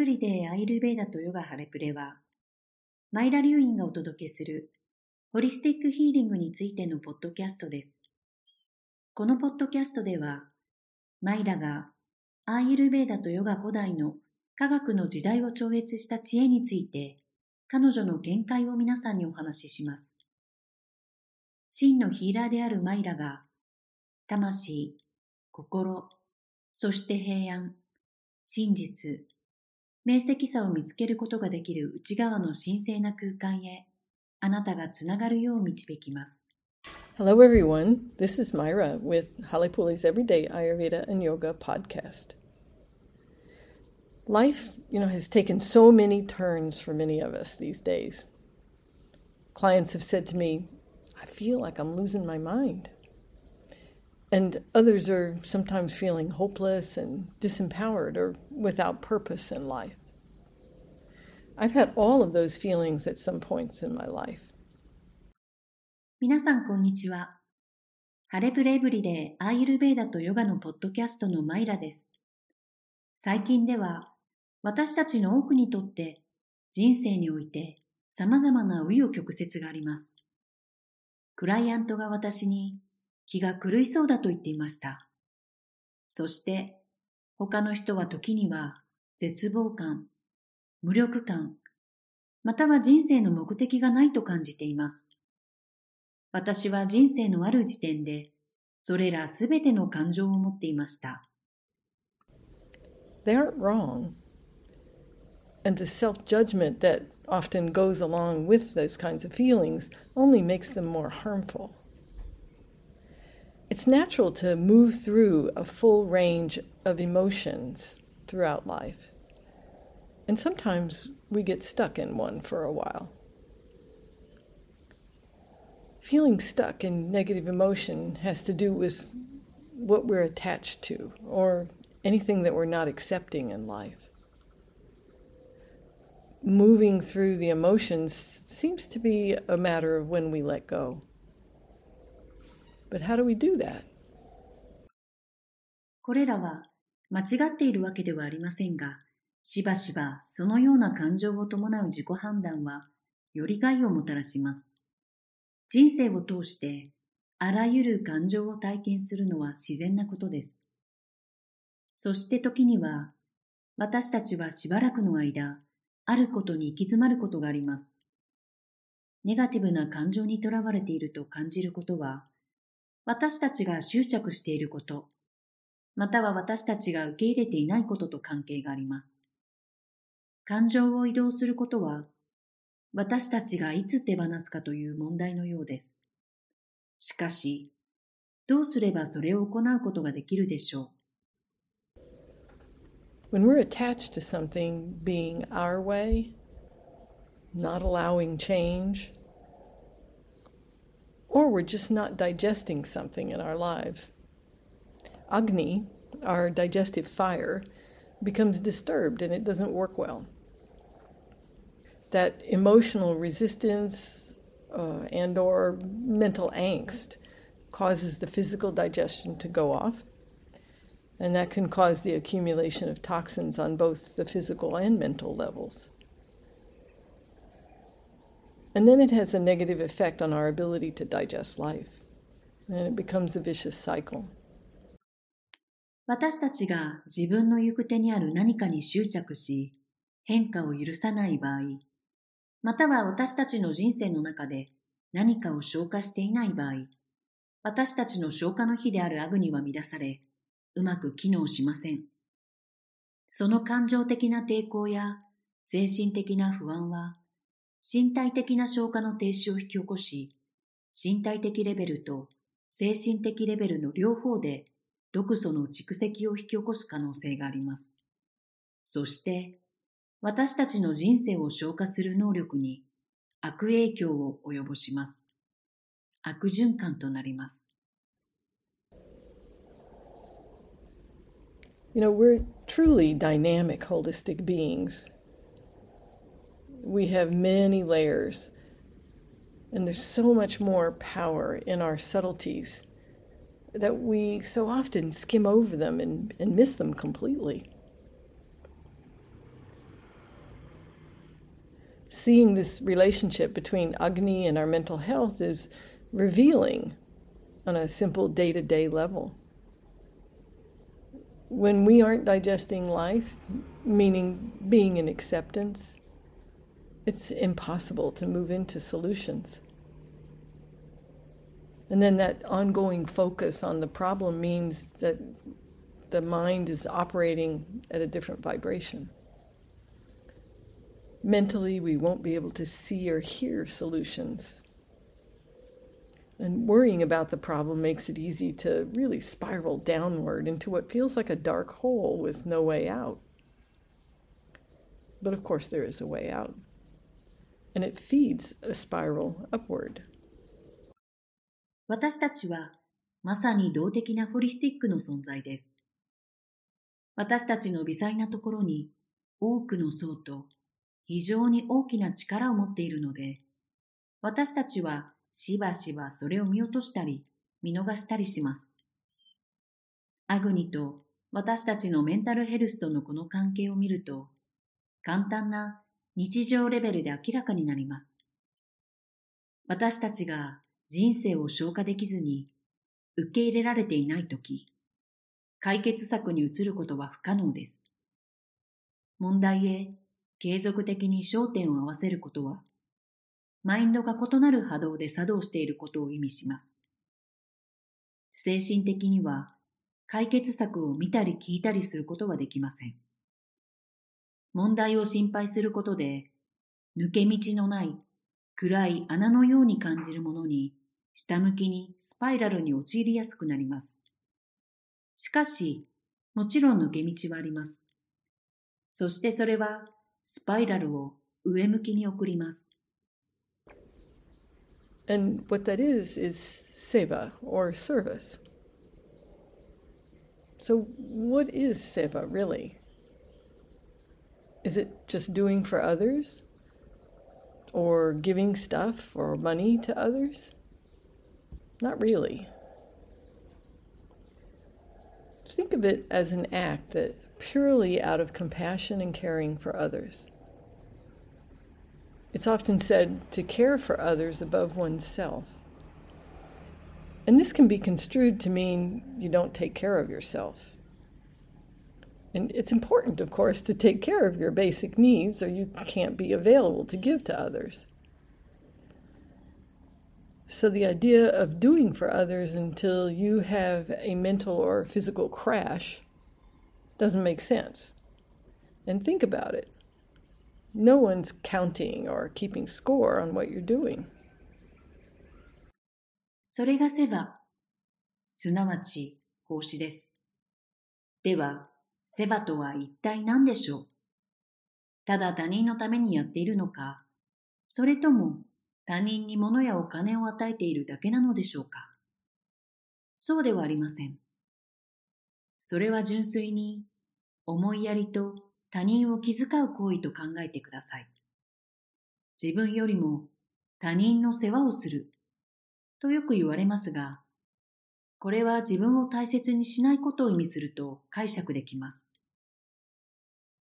ブリデーアイルベーダとヨガハレプレは、マイラ流院がお届けするホリスティックヒーリングについてのポッドキャストです。このポッドキャストでは、マイラがアイルベーダとヨガ古代の科学の時代を超越した知恵について、彼女の見解を皆さんにお話しします。真のヒーラーであるマイラが、魂、心、そして平安、真実、明晰さを見つけることができる内側の神聖な空間へあなたがつながるよう導きます。Hello, everyone. This is Myra with Halepuli's Everyday Ayurveda and Yoga podcast. Life, you know, has taken so many turns for many of us these days. Clients have said to me, I feel like I'm losing my mind. And others are sometimes feeling hopeless and disempowered or without purpose in life. I've had all of those feelings at some points in my life. 皆さんこんにちは。ハレプレエブリでアーユルベーダとヨガのポッドキャストのマイラです。最近では私たちの多くにとって人生において様々な紆余曲折があります。クライアントが私に気が狂いそうだと言っていました。そして、他の人は時には絶望感、無力感、または人生の目的がないと感じています。私は人生のある時点で、それらすべての感情を持っていました。They aren't wrong. And the self judgment that often goes along with those kinds of feelings only makes them more harmful. It's natural to move through a full range of emotions throughout life. And sometimes we get stuck in one for a while. Feeling stuck in negative emotion has to do with what we're attached to or anything that we're not accepting in life. Moving through the emotions seems to be a matter of when we let go. But how do we do that? これらは間違っているわけではありませんが、しばしばそのような感情を伴う自己判断は、より害をもたらします。人生を通して、あらゆる感情を体験するのは自然なことです。そして時には、私たちはしばらくの間、あることに行き詰まることがあります。ネガティブな感情にとらわれていると感じることは、私たちが執着していること、または私たちが受け入れていないことと関係があります。感情を移動することは、私たちがいつ手放すかという問題のようです。しかし、どうすればそれを行うことができるでしょう？When we're attached to something being our way, not allowing change, or we're just not digesting something in our lives. Agni, our digestive fire, becomes disturbed and it doesn't work well. That emotional resistance uh, and or mental angst causes the physical digestion to go off and that can cause the accumulation of toxins on both the physical and mental levels. And then it has a negative effect on our ability to digest life. And it becomes a vicious cycle. 私たちが自分の行く手にある何かに執着し、変化を許さない場合、または私たちの人生の中で何かを消化していない場合、私たちの消化の火であるアグニは乱され、うまく機能しません。その感情的な抵抗や精神的な不安は、身体的な消化の停止を引き起こし、身体的レベルと精神的レベルの両方で毒素の蓄積を引き起こす可能性があります。そして、私たちの人生を消化する能力に悪影響を及ぼします。悪循環となります。You know, we're truly dynamic, holistic beings. We have many layers. And there's so much more power in our subtleties that we so often skim over them and, and miss them completely. seeing this relationship between Agni and our mental health is revealing on a simple day to day level. When we aren't digesting life, meaning being in acceptance, it's impossible to move into solutions. And then that ongoing focus on the problem means that the mind is operating at a different vibration. Mentally, we won't be able to see or hear solutions. And worrying about the problem makes it easy to really spiral downward into what feels like a dark hole with no way out. But of course, there is a way out. And it feeds a spiral upward. 私たちはまさに動的なホリスティックの存在です。私たちの微細なところに多くの層と非常に大きな力を持っているので、私たちはしばしばそれを見落としたり見逃したりします。アグニと私たちのメンタルヘルスとのこの関係を見ると、簡単な日常レベルで明らかになります。私たちが人生を消化できずに受け入れられていないとき、解決策に移ることは不可能です。問題へ継続的に焦点を合わせることは、マインドが異なる波動で作動していることを意味します。精神的には解決策を見たり聞いたりすることはできません。問題を心配することで、抜け道のない暗い穴のように感じるものに下向きにスパイラルに陥りやすくなります。しかし、もちろん抜け道はあります。そしてそれはスパイラルを上向きに送ります。And what that is, is seva or service. So, what is seva really? Is it just doing for others? Or giving stuff or money to others? Not really. Think of it as an act that purely out of compassion and caring for others. It's often said to care for others above oneself. And this can be construed to mean you don't take care of yourself. And it's important, of course, to take care of your basic needs or you can't be available to give to others. So, the idea of doing for others until you have a mental or physical crash doesn't make sense. And think about it no one's counting or keeping score on what you're doing. それがセバ、すなわち奉仕です。では、 セバとは一体何でしょう？ただ他人のためにやっているのか、それとも他人に物やお金を与えているだけなのでしょうか？そうではありません。それは純粋に思いやりと他人を気遣う行為と考えてください。自分よりも他人の世話をするとよく言われますが、これは自分を大切にしないことを意味すると解釈できます。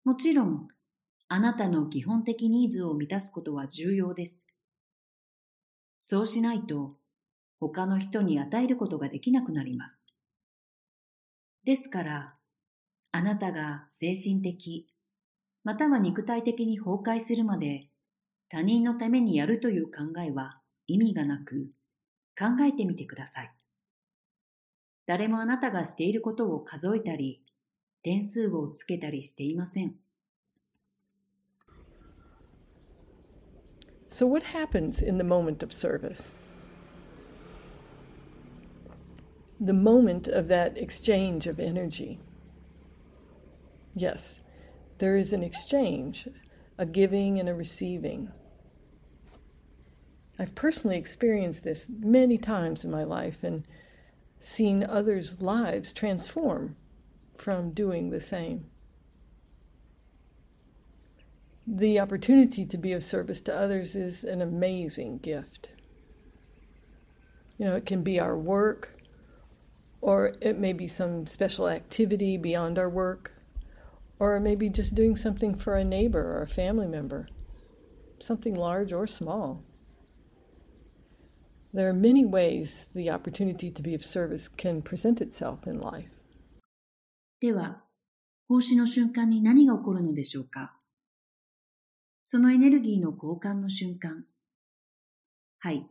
もちろん、あなたの基本的ニーズを満たすことは重要です。そうしないと他の人に与えることができなくなります。ですから、あなたが精神的、または肉体的に崩壊するまで他人のためにやるという考えは意味がなく、考えてみてください。誰もあなたがしていることを数えたり、点数をつけたりしていません。So, what happens in the moment of service? The moment of that exchange of energy. Yes, there is an exchange, a giving and a receiving. I've personally experienced this many times in my life and seen others' lives transform from doing the same the opportunity to be of service to others is an amazing gift. You know, it can be our work, or it may be some special activity beyond our work, or maybe just doing something for a neighbor or a family member. something large or small. There are many ways the opportunity to be of service can present itself in life. では、奉仕の瞬間に何が起こるのでしょうか？そのエネルギーの交換の瞬間。はい。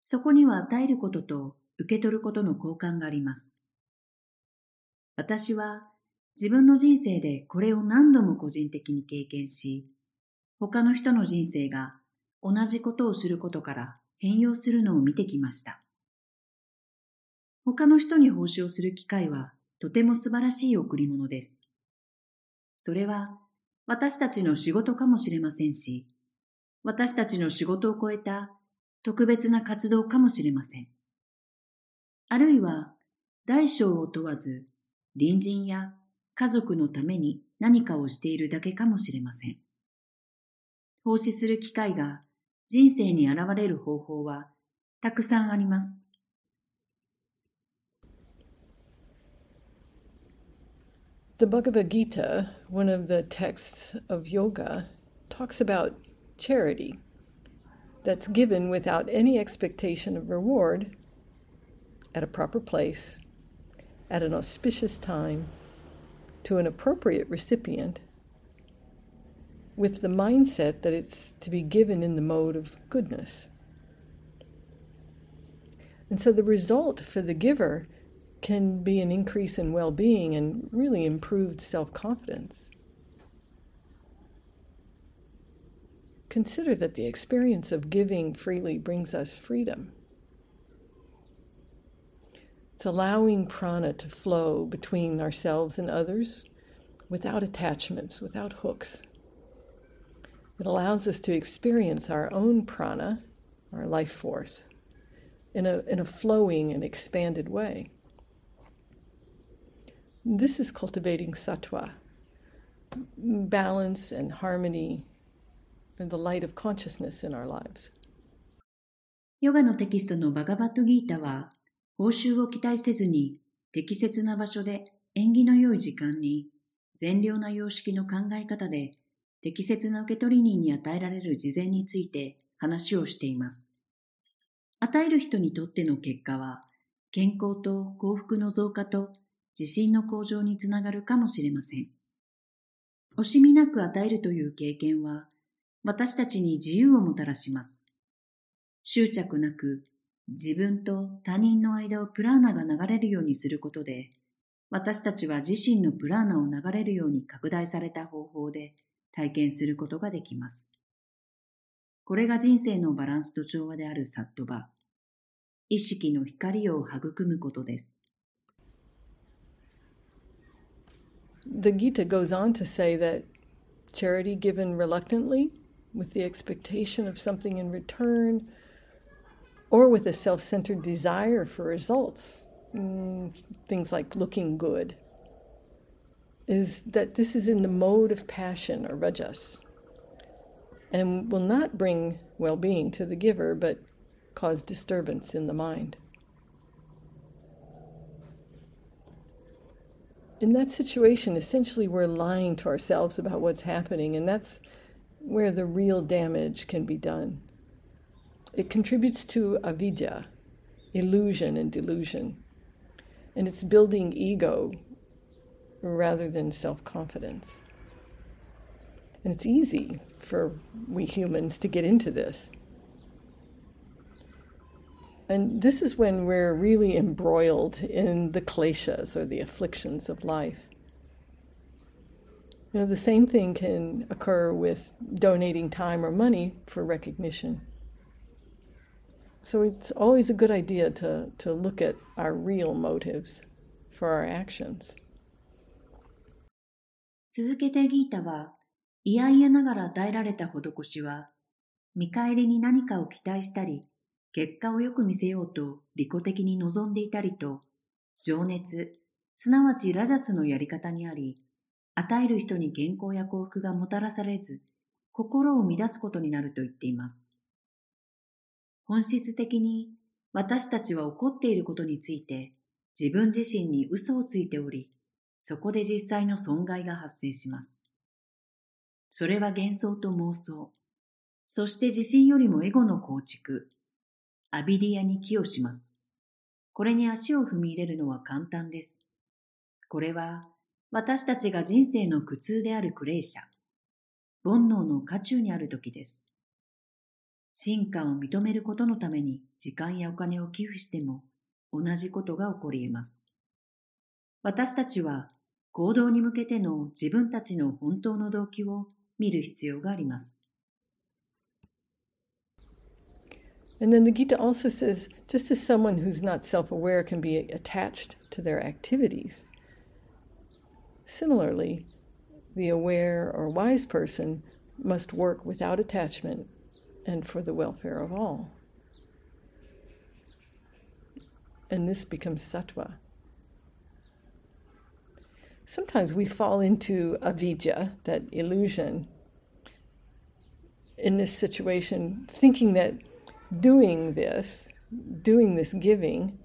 そこには与えることと受け取ることの交換があります。私は自分の人生でこれを何度も個人的に経験し、他の人の人生が同じことをすることから変容するのを見てきました。他の人に奉仕をする機会はとても素晴らしい贈り物です。それは私たちの仕事かもしれませんし、私たちの仕事を超えた特別な活動かもしれません。あるいは大小を問わず隣人や家族のために何かをしているだけかもしれません。奉仕する機会が人生に現れる方法はたくさんあります。The Bhagavad Gita, one of the texts of yoga, talks about charity that's given without any expectation of reward at a proper place, at an auspicious time, to an appropriate recipient, with the mindset that it's to be given in the mode of goodness. And so the result for the giver can be an increase in well being and really improved self confidence. Consider that the experience of giving freely brings us freedom. It's allowing prana to flow between ourselves and others without attachments, without hooks. It allows us to experience our own prana, our life force, in a, in a flowing and expanded way. This is cultivating sattva, balance and harmony, and the light of consciousness in our lives. ヨガのテキストのバガバットギータは、報酬を期待せずに適切な場所で縁起の良い時間に善良な様式の考え方で 適切な受取人に与えられる事前について話をしています。与える人にとっての結果は健康と幸福の増加と自信の向上につながるかもしれません。惜しみなく与えるという経験は、私たちに自由をもたらします。執着なく、自分と他人の間をプラーナが流れるようにすることで、私たちは自身のプラーナを流れるように拡大された方法で体験することができます。これが人生のバランスと調和であるサットバ。意識の光を育むことです。the Gita goes on to say that charity given reluctantly, with the expectation of something in return, or with a self centered desire for results, mm, things like looking good, is that this is in the mode of passion or rajas and will not bring well being to the giver but cause disturbance in the mind. in that situation, essentially, we're lying to ourselves about what's happening, and that's where the real damage can be done. It contributes to avidya, illusion and delusion, and it's building ego rather than self confidence. And it's easy for we humans to get into this. And this is when we're really embroiled in the kleshas or the afflictions of life. You know, the same thing can occur with donating time or money for recognition. So it's always a good idea to, to look at our real motives for our actions. 続けてギータは、いやいやながら与えられた施しは、見返りに何かを期待したり、結果をよく見せようと利己的に望んでいたりと、情熱、すなわちラジャスのやり方にあり、与える人に健康や幸福がもたらされず、心を乱すことになると言っています。本質的に私たちは怒っていることについて自分自身に嘘をついており、そこで実際の損害が発生します。それは幻想と妄想、そして自信よりもエゴの構築、アビディアに寄与します。これに足を踏み入れるのは簡単です。これは私たちが人生の苦痛であるクレーシャ、煩悩の渦中にある時です。進化を認めることのために時間やお金を寄付しても同じことが起こり得ます。私たちは行動に向けての自分たちの本当の動機を見る必要があります。And then the Gita also says just as someone who's not self aware can be attached to their activities, similarly, the aware or wise person must work without attachment and for the welfare of all. And this becomes sattva. Sometimes we fall into avidya, that illusion, in this situation, thinking that doing this, doing this giving,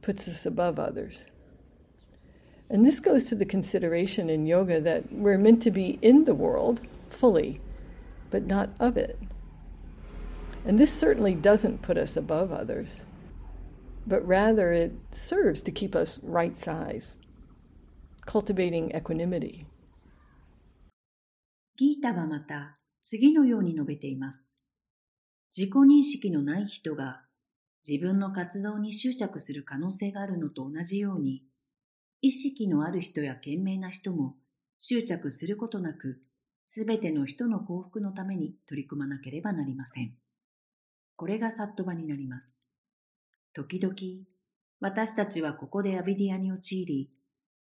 puts us above others. And this goes to the consideration in yoga that we're meant to be in the world fully, but not of it. And this certainly doesn't put us above others, but rather it serves to keep us right size, cultivating equanimity. ギータはまた次のように述べています。自己認識のない人が自分の活動に執着する可能性があるのと同じように、意識のある人や賢明な人も執着することなく、すべての人の幸福のために取り組まなければなりません。これがサットバになります。時々、私たちはここでアビディアに陥り、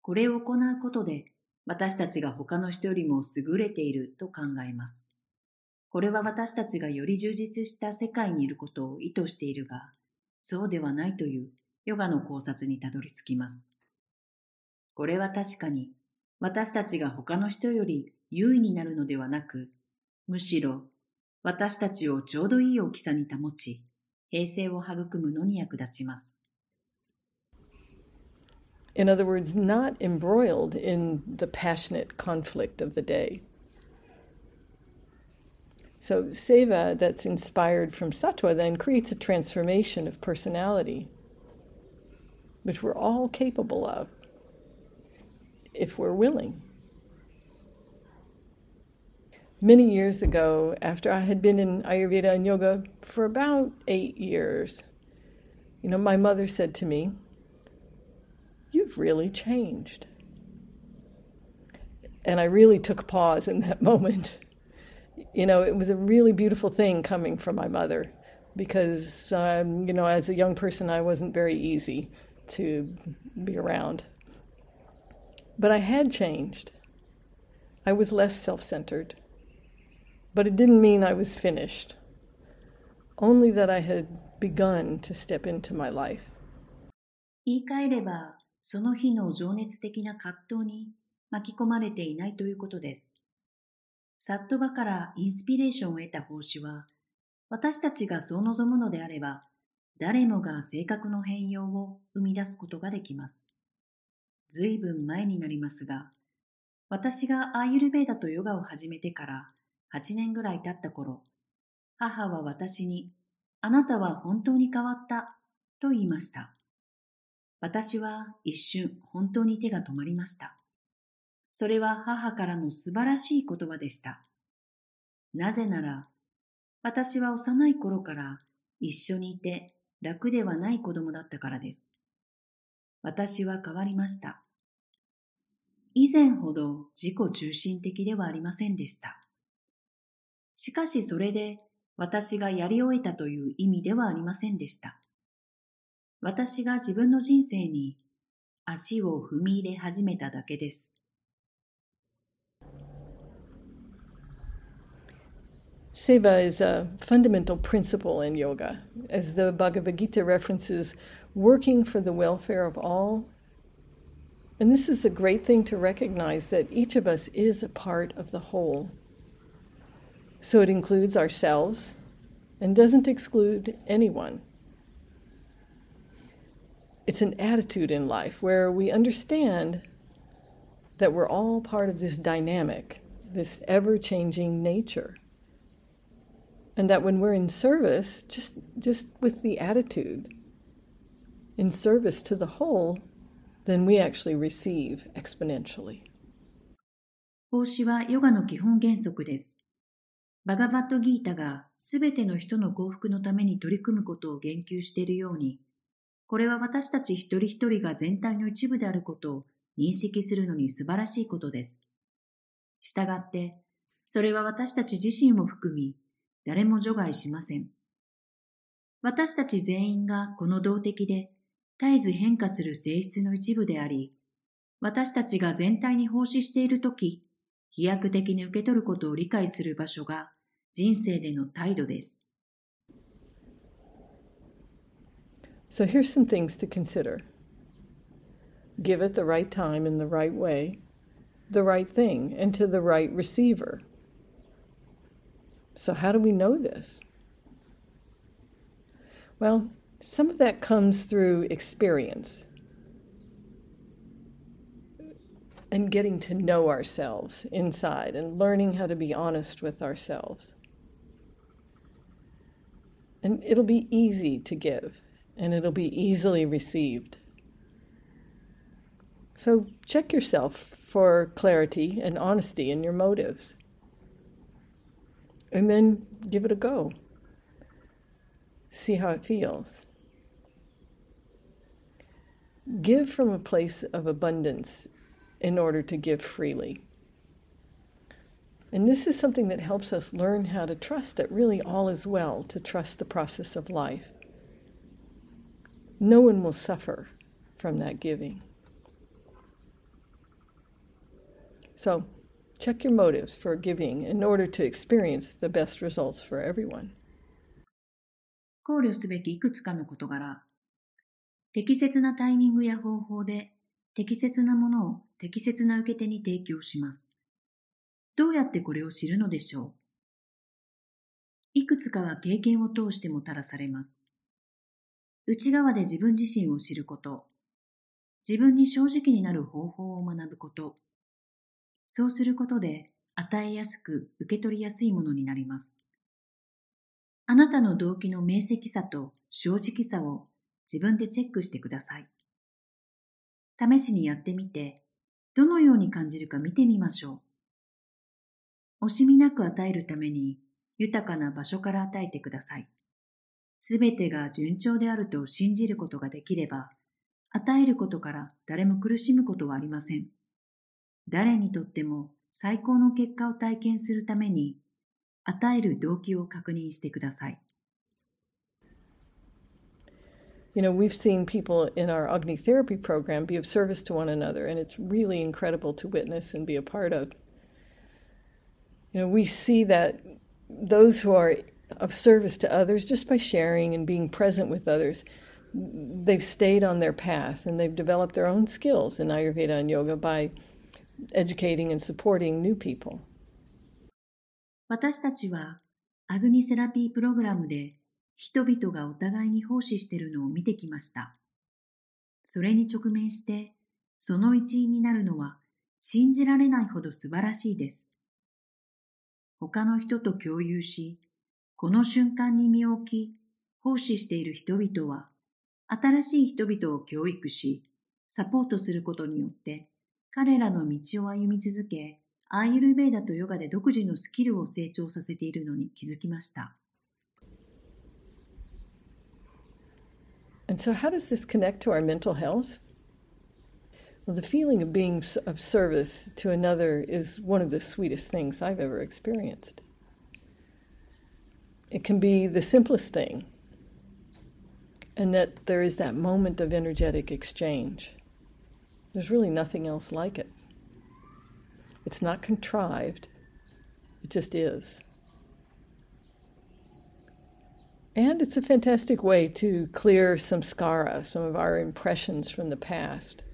これを行うことで私たちが他の人よりも優れていると考えます。これは私たちがより充実した世界にいることを意図しているが、そうではないというヨガの考察にたどり着きます。これは確かに私たちが他の人より優位になるのではなく、むしろ私たちをちょうどいい大きさに保ち、平静を育むのに役立ちます。In other words, not embroiled in the passionate conflict of the day. So, seva that's inspired from sattva then creates a transformation of personality, which we're all capable of if we're willing. many years ago, after I had been in Ayurveda and yoga for about eight years, you know, my mother said to me, You've really changed. And I really took pause in that moment. You know, it was a really beautiful thing coming from my mother because, um, you know, as a young person, I wasn't very easy to be around. But I had changed. I was less self centered. But it didn't mean I was finished, only that I had begun to step into my life. 言い換えれば、 その日の情熱的な葛藤に巻き込まれていないということです。サットバからインスピレーションを得た奉仕は、私たちがそう望むのであれば、誰もが性格の変容を生み出すことができます。ずいぶん前になりますが、私がアーユルベーダとヨガを始めてから8年ぐらい経った頃、母は私に、あなたは本当に変わったと言いました。私は一瞬本当に手が止まりました。それは母からの素晴らしい言葉でした。なぜなら、私は幼い頃から一緒にいて楽ではない子供だったからです。私は変わりました。以前ほど自己中心的ではありませんでした。しかしそれで私がやり終えたという意味ではありませんでした。私が自分の人生に足を踏み入れ始めただけです。Seva is a fundamental principle in yoga, as the Bhagavad Gita references working for the welfare of all. And this is a great thing to recognize that each of us is a part of the whole. So it includes ourselves and doesn't exclude anyone. It's an attitude in life where we understand that we're all part of this dynamic, this ever changing nature. And that when we're in service, just, just with the attitude, in service to the whole, then we actually receive exponentially. 奉仕はヨガの基本原則です。バガバットギータがすべての人の幸福のために取り組むことを言及しているように、 これは私たち一人一人が全体の一部であることを認識するのに素晴らしいことです。したがって、それは私たち自身を含み、誰も除外しません。私たち全員がこの動的で絶えず変化する性質の一部であり、私たちが全体に奉仕しているとき、飛躍的に受け取ることを理解する場所が人生での態度です。So here's some things to consider. Give it the right time in the right way, the right thing, and to the right receiver. So, how do we know this? Well, some of that comes through experience and getting to know ourselves inside and learning how to be honest with ourselves. And it'll be easy to give and it'll be easily received. So check yourself for clarity and honesty in your motives. And then give it a go. See how it feels. Give from a place of abundance in order to give freely. And this is something that helps us learn how to trust that really all is well, to trust the process of life. No one will suffer from that giving. So, check your motives for giving in order to experience the best results for everyone. 考慮すべきいくつかの事柄。適切なタイミングや方法で適切なものを適切な受け手に提供します。どうやってこれを知るのでしょういくつかは経験を通してもたらされます。内側で自分自身を知ること、自分に正直になる方法を学ぶこと、そうすることで与えやすく受け取りやすいものになります。あなたの動機の明晰さと正直さを自分でチェックしてください。試しにやってみて、どのように感じるか見てみましょう。惜しみなく与えるために豊かな場所から与えてください。すべてが順調であると信じることができれば、与えることから誰も苦しむことはありません。誰にとっても最高の結果を体験するために、与える動機を確認してください。You know, we've seen people in our Agni therapy program be of service to one another, and it's really incredible to witness and be a part of. You know, we see that those who are of service to others just by sharing and being present with others, they've stayed on their path and they've developed their own skills in Ayurveda and yoga by educating and supporting new people. 私たちはアグニセラピープログラムで人々がお互いに奉仕しているのを見てきました。それに直面して、その一員になるのは信じられないほど素晴らしいです。他の人と共有し、この瞬間に身を置き、奉仕している人々は、新しい人々を教育し、サポートすることによって、彼らの道を歩み続け、アーユルベーダとヨガで独自のスキルを成長させているのに気づきました。And so, how does this connect to our mental health? Well, the feeling of being of service to another is one of the sweetest things I've ever experienced. It can be the simplest thing, and that there is that moment of energetic exchange. There's really nothing else like it. It's not contrived, it just is. And it's a fantastic way to clear some skara, some of our impressions from the past,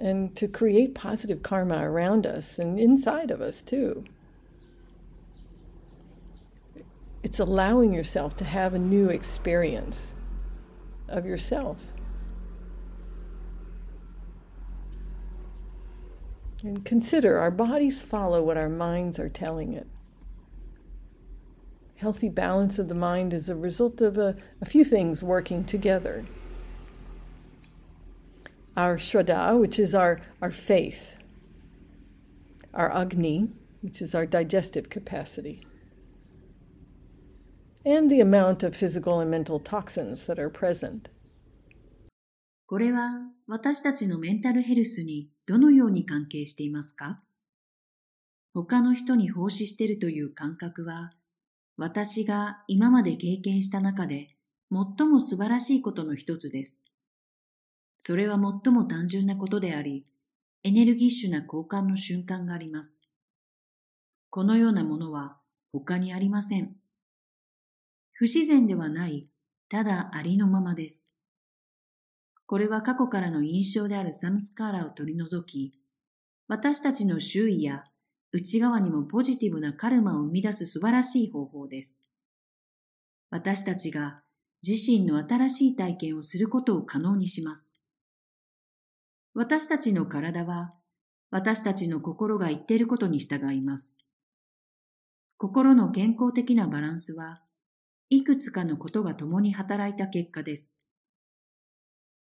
and to create positive karma around us and inside of us too. It's allowing yourself to have a new experience of yourself. And consider our bodies follow what our minds are telling it. healthy balance of the mind is a result of a, a few things working together. Our Shraddha, which is our, our faith, our Agni, which is our digestive capacity, and the amount of physical and mental toxins that are present. これは私たちのメンタルヘルスにどのように関係していますか？他の人に奉仕しているという感覚は私が今まで経験した中で最も素晴らしいことの一つです。それは最も単純なことであり、エネルギッシュな交換の瞬間があります。このようなものは他にありません。不自然ではない、ただありのままです。これは過去からの印象であるサムスカーラを取り除き、私たちの周囲や内側にもポジティブなカルマを生み出す素晴らしい方法です。私たちが自身の新しい体験をすることを可能にします。私たちの体は私たちの心が言っていることに従います。心の健康的なバランスはいくつかのことが共に働いた結果です。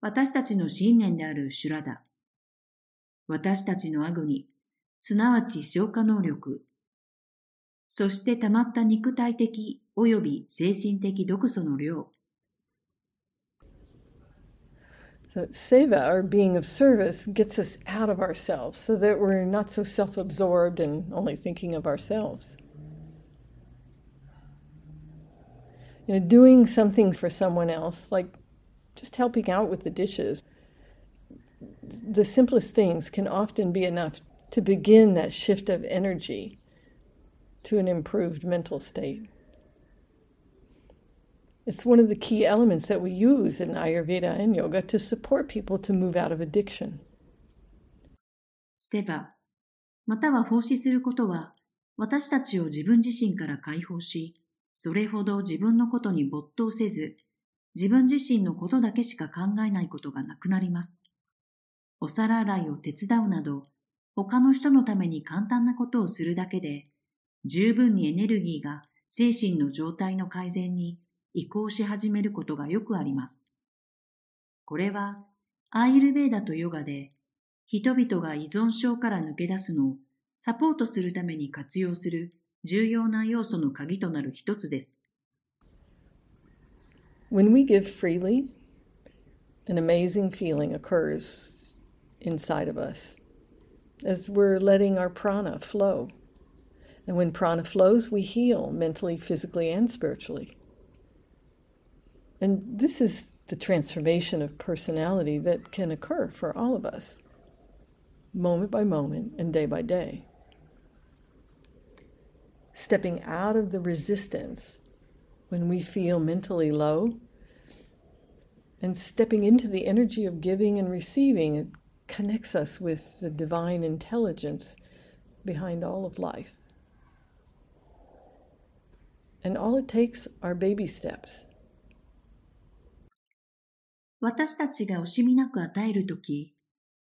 私たちの信念であるシュラダ、私たちのアグニ、すなわち消化能力、そして溜まった肉体的及び精神的毒素の量。So, seva, or being of service, gets us out of ourselves so that we're not so self absorbed and only thinking of ourselves. You know, doing something for someone else, like just helping out with the dishes. The simplest things can often be enough to begin that shift of energy to an improved mental state. It's one of the key elements that we use in Ayurveda and yoga to support people to move out of addiction. ステバ、または奉仕することは、私たちを自分自身から解放し、 それほど自分のことに没頭せず、自分自身のことだけしか考えないことがなくなります。お皿洗いを手伝うなど、他の人のために簡単なことをするだけで、十分にエネルギーが精神の状態の改善に移行し始めることがよくあります。これは、アーユルベーダとヨガで、人々が依存症から抜け出すのをサポートするために活用する重要な要素の鍵となる一つです。When we give freely, an amazing feeling occurs inside of us as we're letting our prana flow. And when prana flows, we heal mentally, physically, and spiritually. And this is the transformation of personality that can occur for all of us, moment by moment and day by day. Stepping out of the resistance when we feel mentally low and stepping into the energy of giving and receiving it connects us with the divine intelligence behind all of life and all it takes are baby steps 私たちが惜しみなく与えるとき、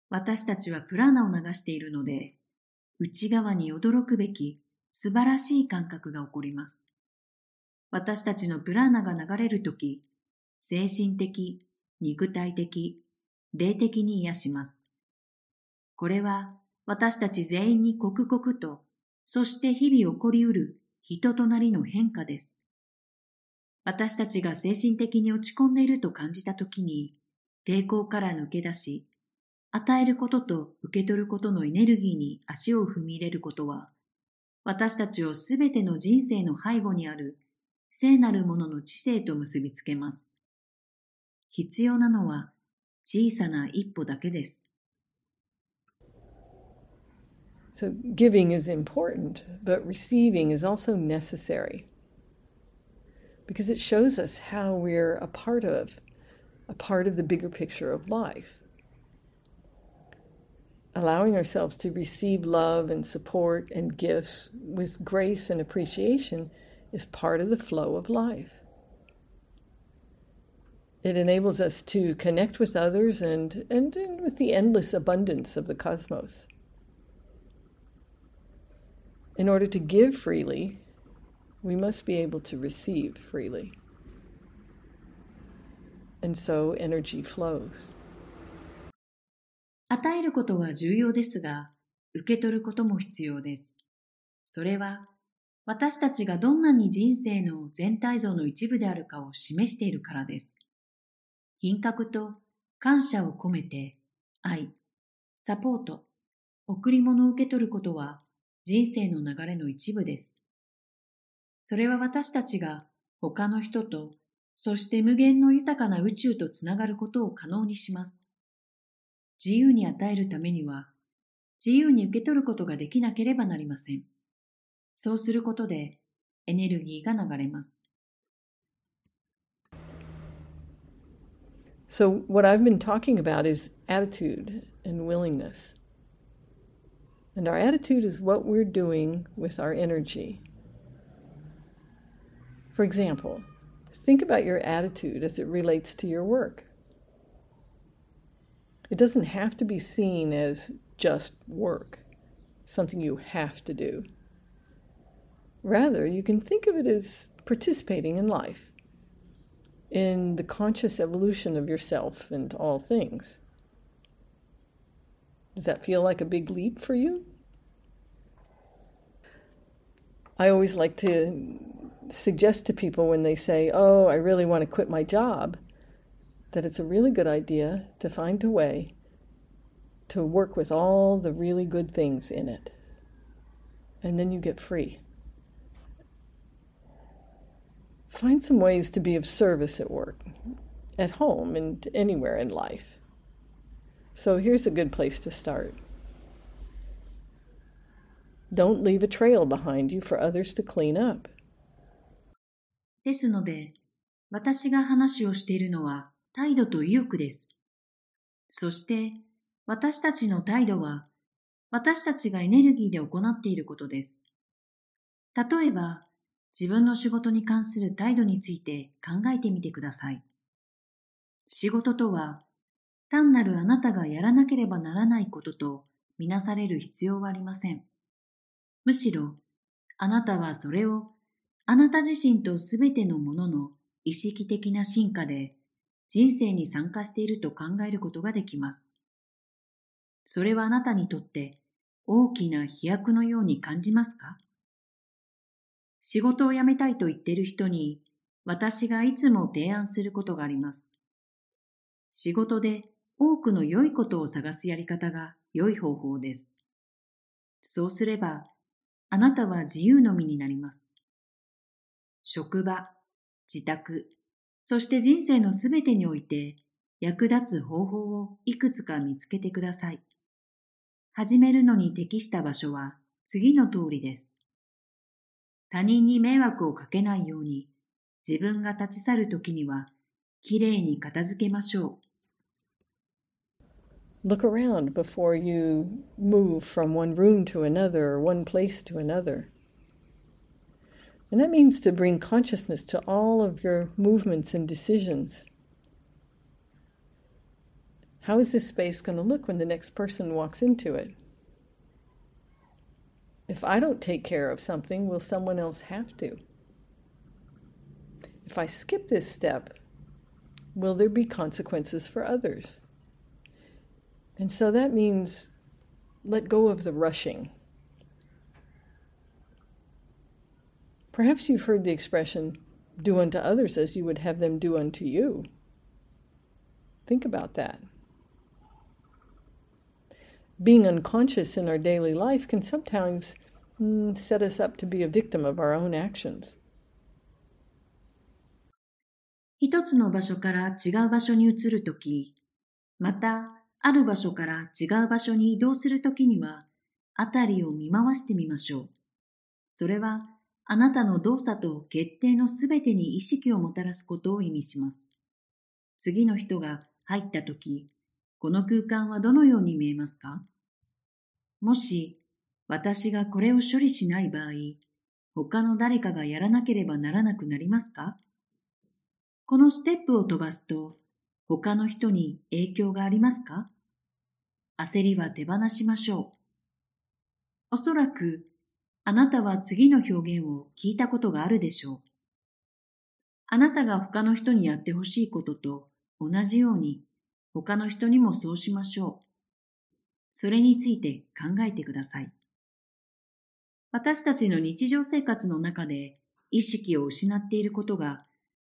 私たちはプラーナを流しているので、内側に驚くべき 素晴らしい感覚が起こります。私たちのプラーナが流れるとき、精神的、肉体的、霊的に癒します。これは私たち全員に刻々と、そして日々起こりうる人となりの変化です。私たちが精神的に落ち込んでいると感じたときに、抵抗から抜け出し、与えることと受け取ることのエネルギーに足を踏み入れることは、私たちをすべての人生の背後にある聖なるものの知性と結びつけます。必要なのは小さな一歩だけです。So giving is important, but receiving is also necessary because it shows us how we're a part of a part of the bigger picture of life. Allowing ourselves to receive love and support and gifts with grace and appreciation is part of the flow of life. It enables us to connect with others and, and, and with the endless abundance of the cosmos. In order to give freely, We must be able to receive freely. And so energy flows. 与えることは重要ですが、受け取ることも必要です。それは、私たちがどんなに人生の全体像の一部であるかを示しているからです。品格と感謝を込めて、愛、サポート、贈り物を受け取ることは人生の流れの一部です。それは私たちが他の人と、そして無限の豊かな宇宙とつながることを可能にします。自由に与えるためには、自由に受け取ることができなければなりません。そうすることで、エネルギーが流れます。So, what I've been talking about is attitude and willingness. And our attitude is what we're doing with our energy. For example, think about your attitude as it relates to your work. It doesn't have to be seen as just work, something you have to do. Rather, you can think of it as participating in life, in the conscious evolution of yourself and all things. Does that feel like a big leap for you? I always like to suggest to people when they say, Oh, I really want to quit my job, that it's a really good idea to find a way to work with all the really good things in it. And then you get free. Find some ways to be of service at work, at home, and anywhere in life. So here's a good place to start. Don't leave a trail behind you for others to clean up. ですので、私が話をしているのは 態度と意欲です。そして、私たちの態度は、私たちがエネルギーで行っていることです。例えば、自分の仕事に関する態度について考えてみてください。仕事とは、単なるあなたがやらなければならないこととみなされる必要はありません。むしろ、あなたはそれをあなた自身とすべてのものの意識的な進化で人生に参加していると考えることができます。それはあなたにとって大きな飛躍のように感じますか？仕事を辞めたいと言っている人に私がいつも提案することがあります。仕事で多くの良いことを探すやり方が良い方法です。そうすれば、あなたは自由の身になります。職場、自宅、そして人生のすべてにおいて役立つ方法をいくつか見つけてください。始めるのに適した場所は次の通りです。他人に迷惑をかけないように自分が立ち去るときにはきれいに片付けましょう。Look around before you move from one room to another or one place to another. And that means to bring consciousness to all of your movements and decisions. How is this space going to look when the next person walks into it? If I don't take care of something, will someone else have to? If I skip this step, will there be consequences for others? And so that means let go of the rushing. Perhaps you've heard the expression, do unto others as you would have them do unto you. Think about that. Being unconscious in our daily life can sometimes mm, set us up to be a victim of our own actions. 一つの場所から違う場所に移るとき、またある場所から違う場所に移動するときには、あたりを見回してみましょう。それは、 あなたの動作と決定のすべてに意識をもたらすことを意味します。次の人が入ったとき、この空間はどのように見えますか？もし、私がこれを処理しない場合、他の誰かがやらなければならなくなりますか？このステップを飛ばすと、他の人に影響がありますか？焦りは手放しましょう。おそらくあなたは次の表現を聞いたことがあるでしょう。あなたが他の人にやってほしいことと同じように他の人にもそうしましょう。それについて考えてください。私たちの日常生活の中で意識を失っていることが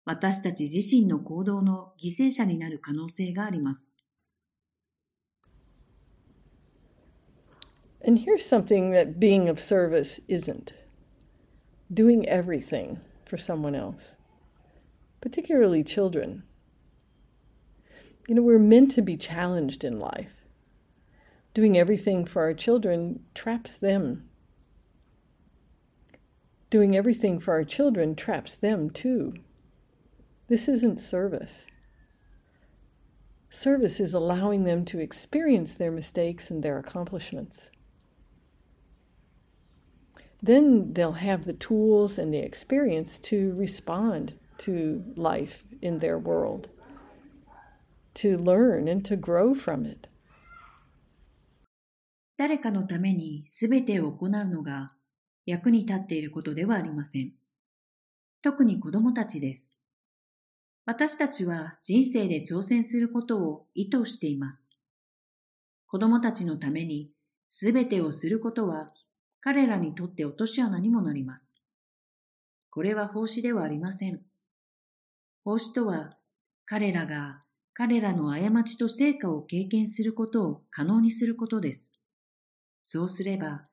私たち自身の行動の犠牲者になる可能性があります。And here's something that being of service isn't doing everything for someone else, particularly children. You know, we're meant to be challenged in life. Doing everything for our children traps them. Doing everything for our children traps them too. This isn't service. Service is allowing them to experience their mistakes and their accomplishments. Then they'll have the tools and the experience to respond to life in their world, to learn and to grow from it. 誰かのために全てを行うのが役に立っていることではありません。特に子供たちです。私たちは人生で挑戦することを意図しています。子供たちのために全てをすることは彼らにとって落とし穴にもなります。これは奉仕ではありません。奉仕とは彼らが彼らの過ちと成果を経験することを可能にすることです。そうすれば、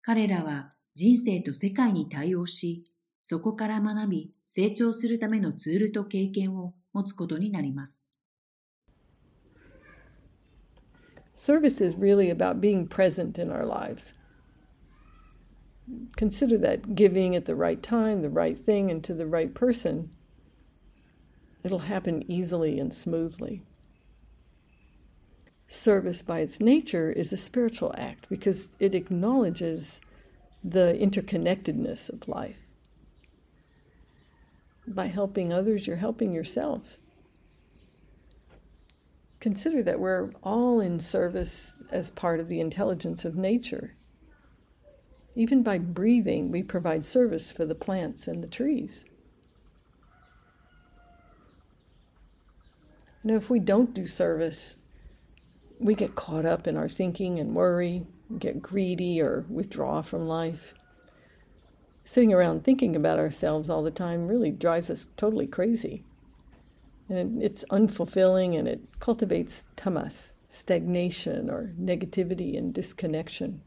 彼らは人生と世界に対応し、そこから学び、成長するためのツールと経験を持つことになります。Service is really about being present in our lives. Consider that giving at the right time, the right thing, and to the right person, it'll happen easily and smoothly. service by its nature is a spiritual act because it acknowledges the interconnectedness of life. By helping others, you're helping yourself. Consider that we're all in service as part of the intelligence of nature. Even by breathing, we provide service for the plants and the trees. Now, if we don't do service, we get caught up in our thinking and worry, get greedy or withdraw from life. Sitting around thinking about ourselves all the time really drives us totally crazy. And it's unfulfilling and it cultivates tamas, stagnation or negativity and disconnection.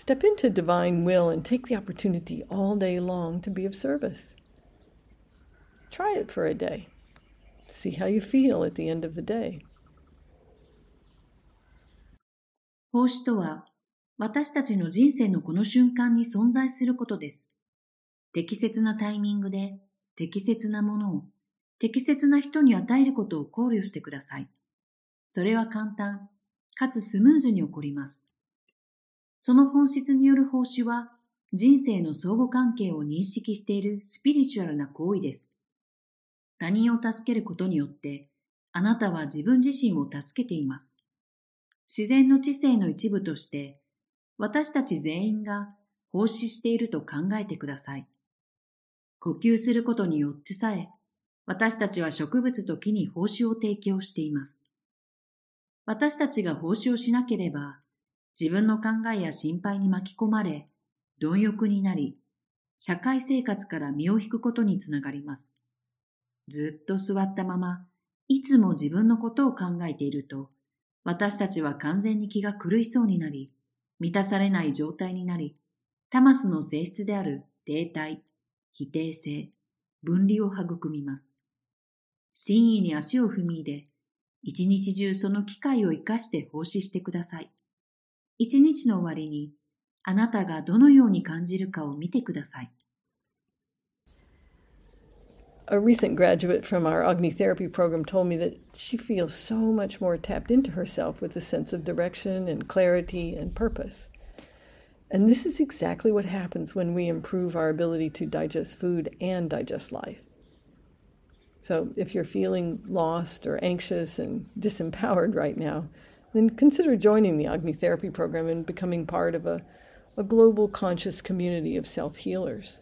Step into divine will and take the opportunity all day long to be of service. Try it for a day. See how you feel at the end of the day. 奉仕とは、私たちの人生のこの瞬間に存在することです。適切なタイミングで、適切なものを、適切な人に与えることを考慮してください。それは簡単、かつスムーズに起こります。その本質による奉仕は、人生の相互関係を認識しているスピリチュアルな行為です。他人を助けることによって、あなたは自分自身を助けています。自然の知性の一部として、私たち全員が奉仕していると考えてください。呼吸することによってさえ、私たちは植物と木に奉仕を提供しています。私たちが奉仕をしなければ、自分の考えや心配に巻き込まれ、貪欲になり、社会生活から身を引くことにつながります。ずっと座ったまま、いつも自分のことを考えていると、私たちは完全に気が狂いそうになり、満たされない状態になり、タマスの性質である停滞、否定性、分離を育みます。真意に足を踏み入れ、一日中その機会を生かして奉仕してください。一日の終わりに、あなたがどのように感じるかを見てください。a recent graduate from our Agni therapy program told me that she feels so much more tapped into herself with a sense of direction and clarity and purpose. And this is exactly what happens when we improve our ability to digest food and digest life. So, if you're feeling lost or anxious and disempowered right now, then consider joining the Agni Therapy Program and becoming part of a, a global conscious community of self healers.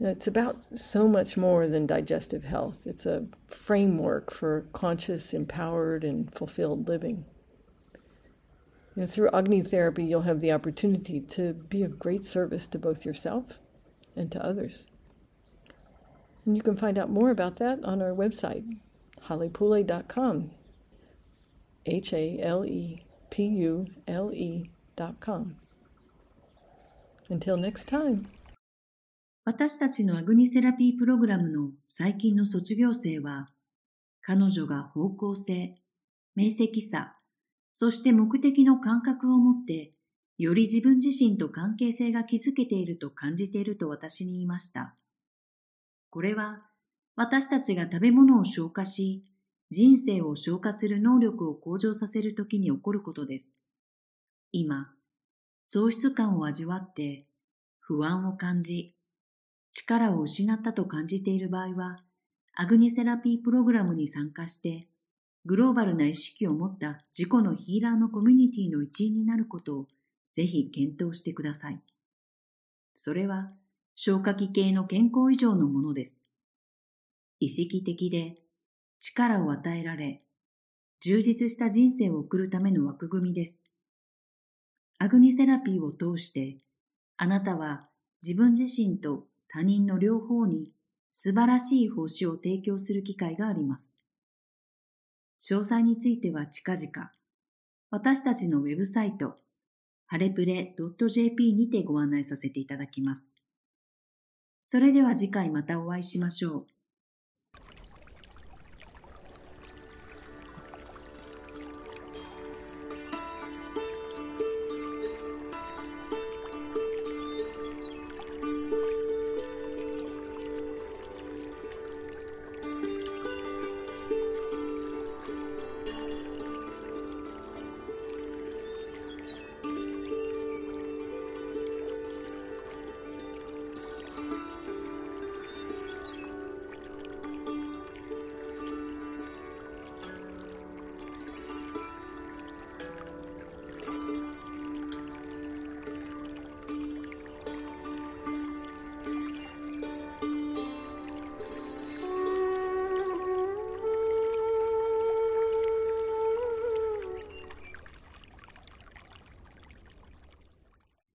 It's about so much more than digestive health. It's a framework for conscious, empowered, and fulfilled living. Know, through Agni therapy, you'll have the opportunity to be of great service to both yourself and to others. And you can find out more about that on our website, halepule.com. H A L E P U L E.com. Until next time. 私たちのアグニセラピープログラムの最近の卒業生は、彼女が方向性、明晰さ、そして目的の感覚を持って、より自分自身と関係性が築けていると感じていると私に言いました。これは、私たちが食べ物を消化し、人生を消化する能力を向上させるときに起こることです。今、喪失感を味わって、不安を感じ、力を失ったと感じている場合は、アグニセラピープログラムに参加して、グローバルな意識を持った自己のヒーラーのコミュニティの一員になることをぜひ検討してください。それは消化器系の健康以上のものです。意識的で力を与えられ、充実した人生を送るための枠組みです。アグニセラピーを通して、あなたは自分自身と他人の両方に素晴らしい奉仕を提供する機会があります。詳細については近々、私たちのウェブサイト、ハレプレ .jp にてご案内させていただきます。それでは次回またお会いしましょう。